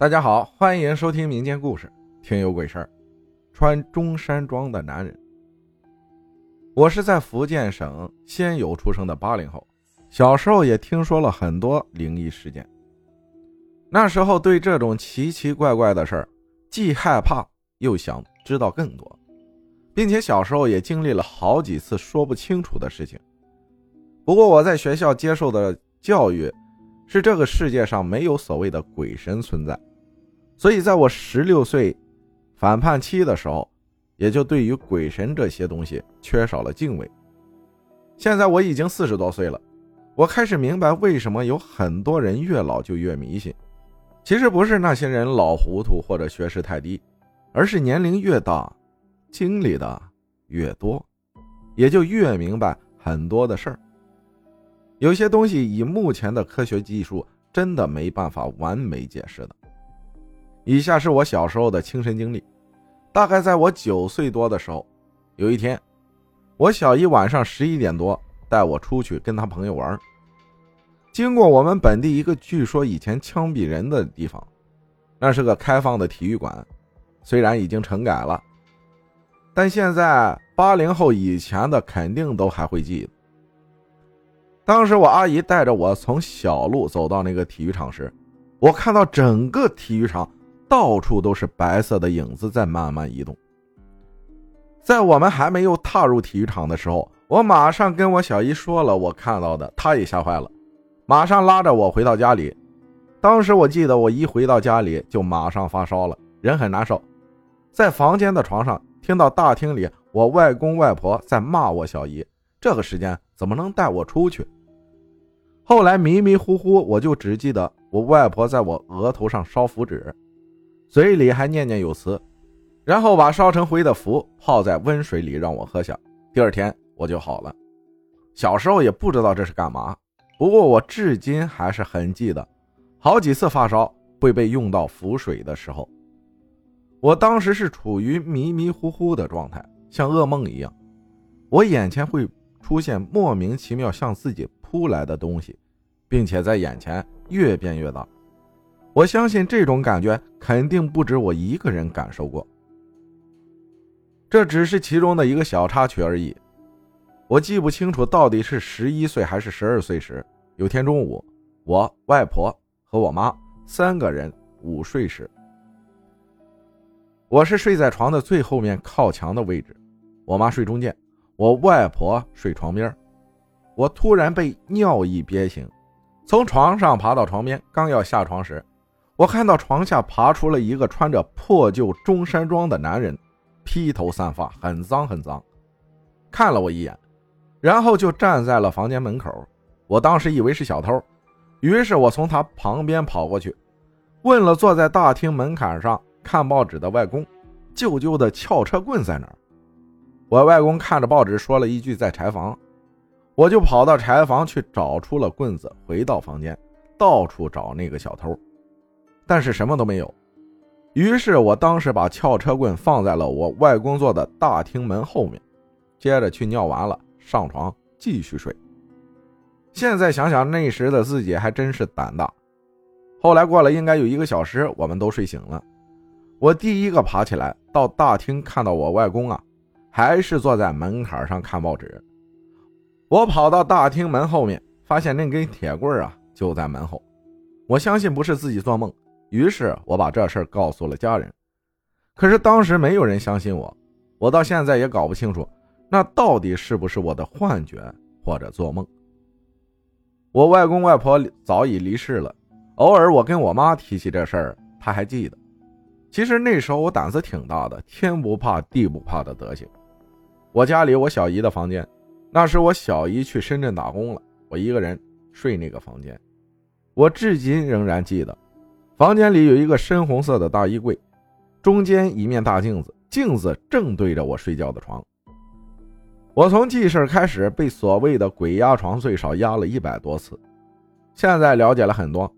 大家好，欢迎收听民间故事，听有鬼事儿。穿中山装的男人。我是在福建省仙游出生的八零后，小时候也听说了很多灵异事件。那时候对这种奇奇怪怪的事儿，既害怕又想知道更多，并且小时候也经历了好几次说不清楚的事情。不过我在学校接受的教育是这个世界上没有所谓的鬼神存在。所以，在我十六岁反叛期的时候，也就对于鬼神这些东西缺少了敬畏。现在我已经四十多岁了，我开始明白为什么有很多人越老就越迷信。其实不是那些人老糊涂或者学识太低，而是年龄越大，经历的越多，也就越明白很多的事儿。有些东西以目前的科学技术，真的没办法完美解释的。以下是我小时候的亲身经历。大概在我九岁多的时候，有一天，我小姨晚上十一点多带我出去跟她朋友玩。经过我们本地一个据说以前枪毙人的地方，那是个开放的体育馆，虽然已经整改了，但现在八零后以前的肯定都还会记得。当时我阿姨带着我从小路走到那个体育场时，我看到整个体育场。到处都是白色的影子在慢慢移动。在我们还没有踏入体育场的时候，我马上跟我小姨说了我看到的，她也吓坏了，马上拉着我回到家里。当时我记得我一回到家里就马上发烧了，人很难受，在房间的床上听到大厅里我外公外婆在骂我小姨，这个时间怎么能带我出去？后来迷迷糊糊，我就只记得我外婆在我额头上烧符纸。嘴里还念念有词，然后把烧成灰的符泡在温水里让我喝下。第二天我就好了。小时候也不知道这是干嘛，不过我至今还是很记得，好几次发烧会被用到符水的时候，我当时是处于迷迷糊糊的状态，像噩梦一样。我眼前会出现莫名其妙向自己扑来的东西，并且在眼前越变越大。我相信这种感觉肯定不止我一个人感受过，这只是其中的一个小插曲而已。我记不清楚到底是十一岁还是十二岁时，有天中午，我外婆和我妈三个人午睡时，我是睡在床的最后面靠墙的位置，我妈睡中间，我外婆睡床边。我突然被尿意憋醒，从床上爬到床边，刚要下床时。我看到床下爬出了一个穿着破旧中山装的男人，披头散发，很脏很脏，看了我一眼，然后就站在了房间门口。我当时以为是小偷，于是我从他旁边跑过去，问了坐在大厅门槛上看报纸的外公：“舅舅的撬车棍在哪儿？”我外公看着报纸说了一句：“在柴房。”我就跑到柴房去找出了棍子，回到房间，到处找那个小偷。但是什么都没有，于是我当时把撬车棍放在了我外公坐的大厅门后面，接着去尿完了，上床继续睡。现在想想那时的自己还真是胆大。后来过了应该有一个小时，我们都睡醒了，我第一个爬起来到大厅，看到我外公啊，还是坐在门槛上看报纸。我跑到大厅门后面，发现那根铁棍啊就在门后，我相信不是自己做梦。于是我把这事儿告诉了家人，可是当时没有人相信我，我到现在也搞不清楚，那到底是不是我的幻觉或者做梦？我外公外婆早已离世了，偶尔我跟我妈提起这事儿，她还记得。其实那时候我胆子挺大的，天不怕地不怕的德行。我家里我小姨的房间，那时我小姨去深圳打工了，我一个人睡那个房间，我至今仍然记得。房间里有一个深红色的大衣柜，中间一面大镜子，镜子正对着我睡觉的床。我从记事开始被所谓的鬼压床最少压了一百多次，现在了解了很多，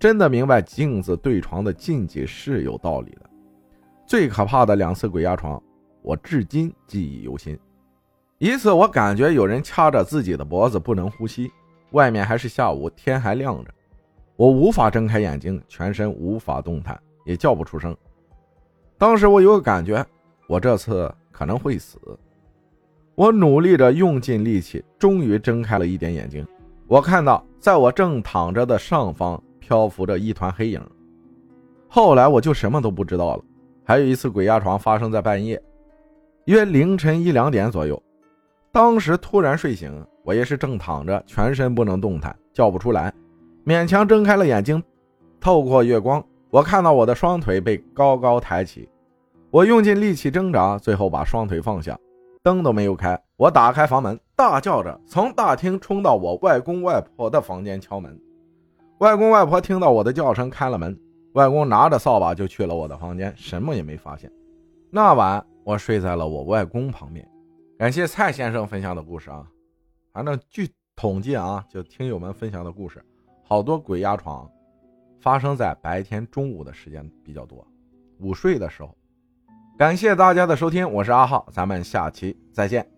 真的明白镜子对床的禁忌是有道理的。最可怕的两次鬼压床，我至今记忆犹新。一次我感觉有人掐着自己的脖子不能呼吸，外面还是下午，天还亮着。我无法睁开眼睛，全身无法动弹，也叫不出声。当时我有个感觉，我这次可能会死。我努力着，用尽力气，终于睁开了一点眼睛。我看到，在我正躺着的上方漂浮着一团黑影。后来我就什么都不知道了。还有一次鬼压床发生在半夜，约凌晨一两点左右。当时突然睡醒，我也是正躺着，全身不能动弹，叫不出来，勉强睁开了眼睛。透过月光，我看到我的双腿被高高抬起。我用尽力气挣扎，最后把双腿放下，灯都没有开。我打开房门，大叫着从大厅冲到我外公外婆的房间敲门。外公外婆听到我的叫声，开了门。外公拿着扫把就去了我的房间，什么也没发现。那晚我睡在了我外公旁边。感谢蔡先生分享的故事啊，反正据统计啊，就听友们分享的故事，好多鬼压床发生在白天中午的时间比较多，午睡的时候。感谢大家的收听，我是阿浩，咱们下期再见。